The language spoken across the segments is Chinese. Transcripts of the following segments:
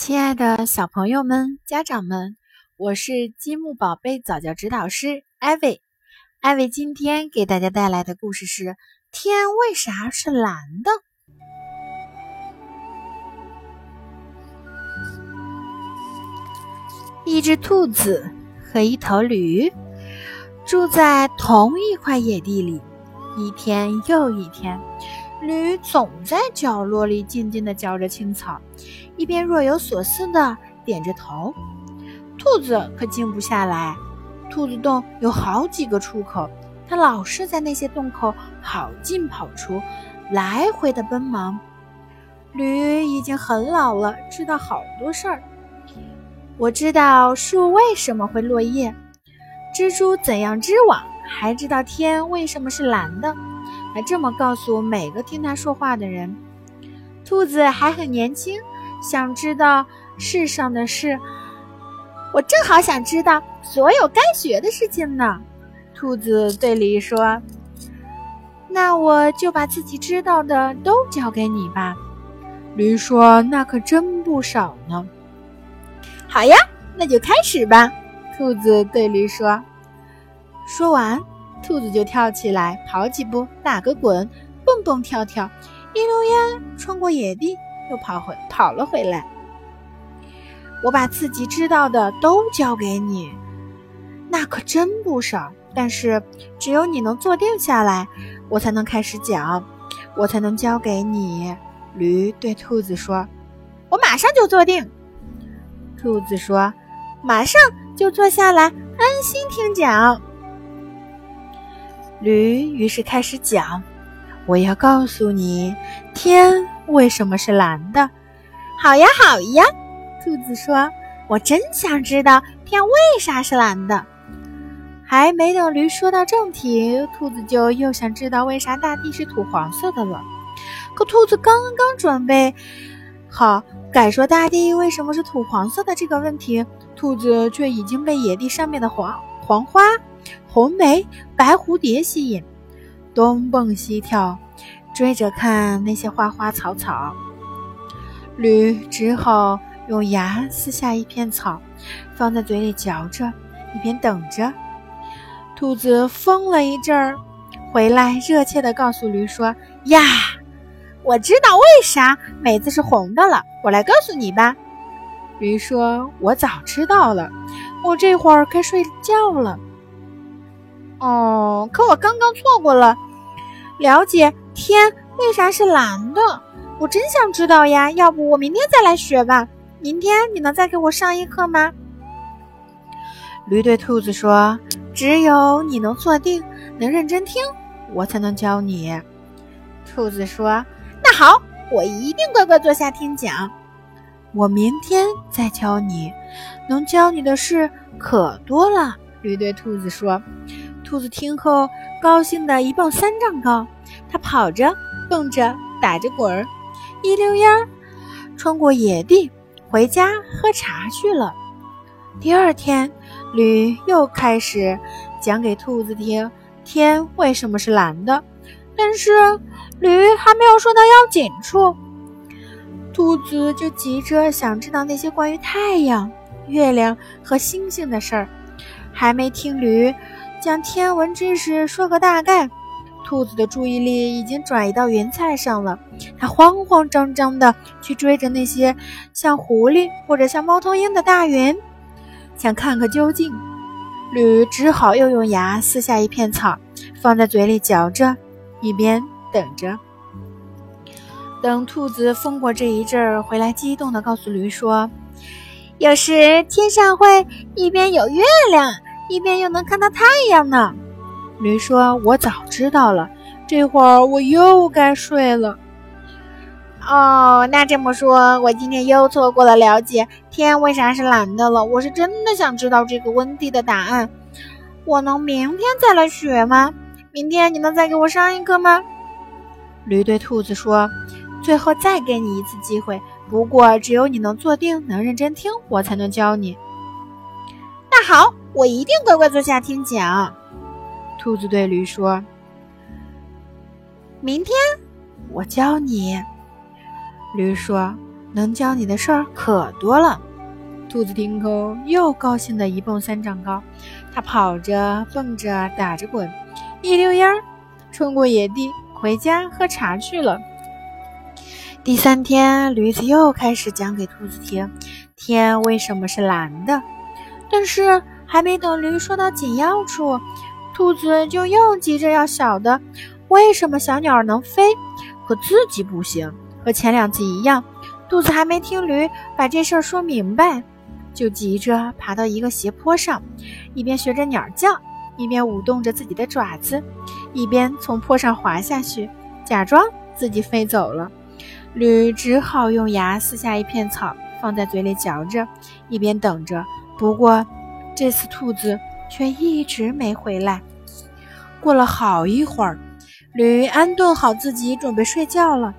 亲爱的小朋友们、家长们，我是积木宝贝早教指导师艾薇。艾薇今天给大家带来的故事是：天为啥是蓝的？一只兔子和一头驴住在同一块野地里，一天又一天。驴总在角落里静静地嚼着青草，一边若有所思地点着头。兔子可静不下来。兔子洞有好几个出口，它老是在那些洞口跑进跑出，来回的奔忙。驴已经很老了，知道好多事儿。我知道树为什么会落叶，蜘蛛怎样织网，还知道天为什么是蓝的。还这么告诉每个听他说话的人。兔子还很年轻，想知道世上的事。我正好想知道所有该学的事情呢。兔子对驴说：“那我就把自己知道的都交给你吧。”驴说：“那可真不少呢。”好呀，那就开始吧。兔子对驴说。说完。兔子就跳起来，跑几步，打个滚，蹦蹦跳跳，一溜烟穿过野地，又跑回跑了回来。我把自己知道的都交给你，那可真不少。但是只有你能坐定下来，我才能开始讲，我才能交给你。驴对兔子说：“我马上就坐定。”兔子说：“马上就坐下来，安心听讲。”驴于是开始讲：“我要告诉你，天为什么是蓝的。”“好呀，好呀。”兔子说，“我真想知道天为啥是蓝的。”还没等驴说到正题，兔子就又想知道为啥大地是土黄色的了。可兔子刚刚准备好改说大地为什么是土黄色的这个问题，兔子却已经被野地上面的黄黄花。红梅、白蝴蝶吸引，东蹦西跳，追着看那些花花草草。驴只好用牙撕下一片草，放在嘴里嚼着，一边等着。兔子疯了一阵儿，回来热切地告诉驴说：“呀，我知道为啥梅子是红的了，我来告诉你吧。”驴说：“我早知道了，我这会儿该睡觉了。”哦，可我刚刚错过了了解天为啥是蓝的，我真想知道呀！要不我明天再来学吧？明天你能再给我上一课吗？驴对兔子说：“只有你能坐定，能认真听，我才能教你。”兔子说：“那好，我一定乖乖坐下听讲。我明天再教你，能教你的事可多了。”驴对兔子说。兔子听后，高兴的一蹦三丈高。它跑着、蹦着、打着滚儿，一溜烟儿穿过野地，回家喝茶去了。第二天，驴又开始讲给兔子听天为什么是蓝的。但是，驴还没有说到要紧处，兔子就急着想知道那些关于太阳、月亮和星星的事儿，还没听驴。将天文知识说个大概，兔子的注意力已经转移到云彩上了。它慌慌张张地去追着那些像狐狸或者像猫头鹰的大云，想看个究竟。驴只好又用牙撕下一片草，放在嘴里嚼着，一边等着。等兔子疯过这一阵儿回来，激动地告诉驴说：“有时天上会一边有月亮。”一边又能看到太阳呢，驴说：“我早知道了，这会儿我又该睡了。”哦，那这么说，我今天又错过了了解天为啥是蓝的了。我是真的想知道这个问题的答案。我能明天再来学吗？明天你能再给我上一课吗？驴对兔子说：“最后再给你一次机会，不过只有你能坐定，能认真听，我才能教你。”那好。我一定乖乖坐下听讲。兔子对驴说：“明天我教你。”驴说：“能教你的事儿可多了。”兔子听后又高兴的一蹦三丈高，它跑着、蹦着、打着滚，一溜烟儿穿过野地，回家喝茶去了。第三天，驴子又开始讲给兔子听天为什么是蓝的，但是还没等驴说到紧要处，兔子就又急着要晓得为什么小鸟能飞，可自己不行。和前两次一样，兔子还没听驴把这事儿说明白。就急着爬到一个斜坡上，一边学着鸟叫，一边舞动着自己的爪子，一边从坡上滑下去，假装自己飞走了。驴只好用牙撕下一片草，放在嘴里嚼着，一边等着。不过这次兔子却一直没回来。过了好一会儿，驴安顿好自己，准备睡觉了。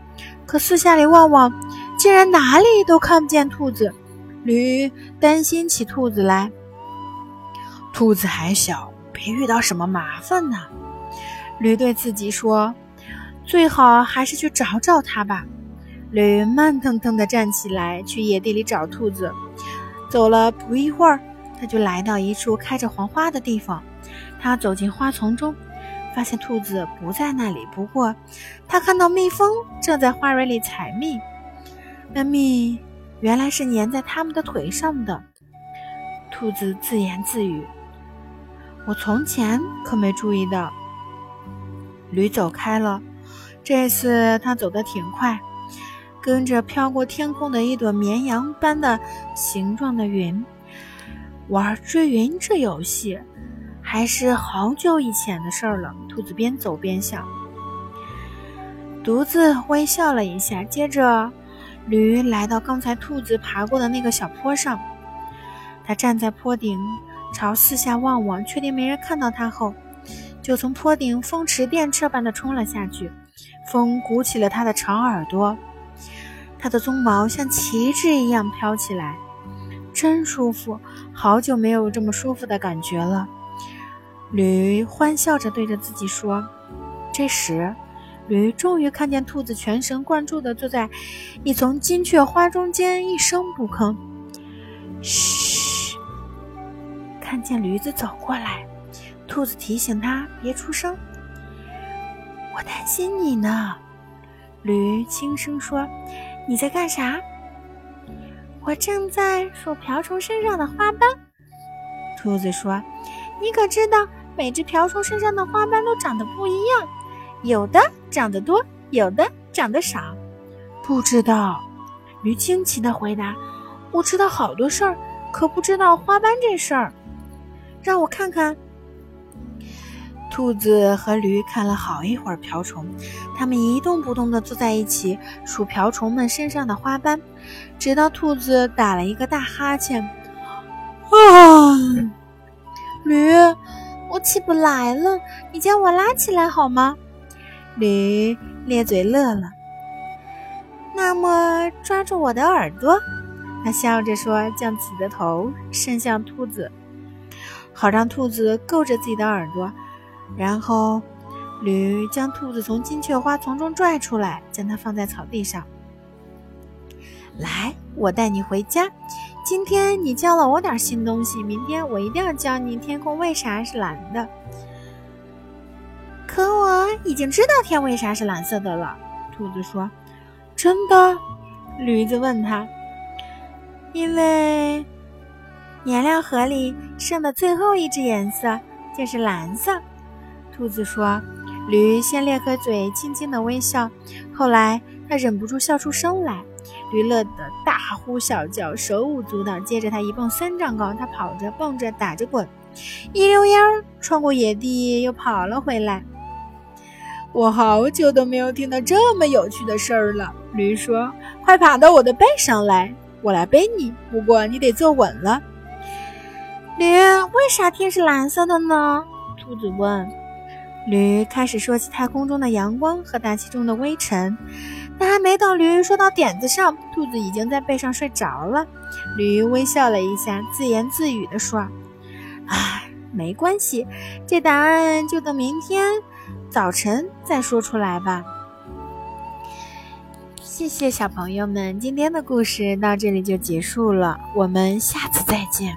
可四下里望望，竟然哪里都看不见兔子。驴担心起兔子来，兔子还小，别遇到什么麻烦呢。驴对自己说：“最好还是去找找它吧。”驴慢腾腾地站起来，去野地里找兔子。走了不一会儿，他就来到一处开着黄花的地方。他走进花丛中，发现兔子不在那里。不过，他看到蜜蜂正在花蕊里采蜜，那蜜。原来是粘在他们的腿上的。兔子自言自语：“我从前可没注意到。”驴走开了，这次他走得挺快，跟着飘过天空的一朵绵羊般的形状的云，玩追云这游戏，还是好久以前的事儿了。兔子边走边想，独自微笑了一下，接着。驴来到刚才兔子爬过的那个小坡上，它站在坡顶，朝四下望望，确定没人看到它后，就从坡顶风驰电掣般的冲了下去。风鼓起了它的长耳朵，它的鬃毛像旗帜一样飘起来，真舒服，好久没有这么舒服的感觉了。驴欢笑着对着自己说：“这时。”驴终于看见兔子全神贯注地坐在一丛金雀花中间，一声不吭。嘘！看见驴子走过来，兔子提醒他别出声。我担心你呢，驴轻声说：“你在干啥？”我正在数瓢虫身上的花斑。兔子说：“你可知道，每只瓢虫身上的花斑都长得不一样。”有的长得多，有的长得少，不知道。驴惊奇的回答：“我知道好多事儿，可不知道花斑这事儿。让我看看。”兔子和驴看了好一会儿瓢虫，它们一动不动地坐在一起数瓢虫们身上的花斑，直到兔子打了一个大哈欠。啊，驴，我起不来了，你将我拉起来好吗？驴咧嘴乐了，那么抓住我的耳朵，他笑着说，将自己的头伸向兔子，好让兔子够着自己的耳朵。然后，驴将兔子从金雀花丛中拽出来，将它放在草地上。来，我带你回家。今天你教了我点新东西，明天我一定要教你天空为啥是蓝的。可我已经知道天为啥是蓝色的了，兔子说：“真的？”驴子问他：“因为颜料盒里剩的最后一只颜色就是蓝色。”兔子说。驴先咧开嘴，轻轻的微笑，后来他忍不住笑出声来。驴乐得大呼小叫，手舞足蹈。接着他一蹦三丈高，他跑着、蹦着、打着滚，一溜烟儿穿过野地，又跑了回来。我好久都没有听到这么有趣的事儿了。驴说：“快爬到我的背上来，我来背你。不过你得坐稳了。”驴，为啥天是蓝色的呢？兔子问。驴开始说起太空中的阳光和大气中的微尘，但还没等驴说到点子上，兔子已经在背上睡着了。驴微笑了一下，自言自语地说：“唉，没关系，这答案就等明天。”早晨再说出来吧。谢谢小朋友们，今天的故事到这里就结束了，我们下次再见。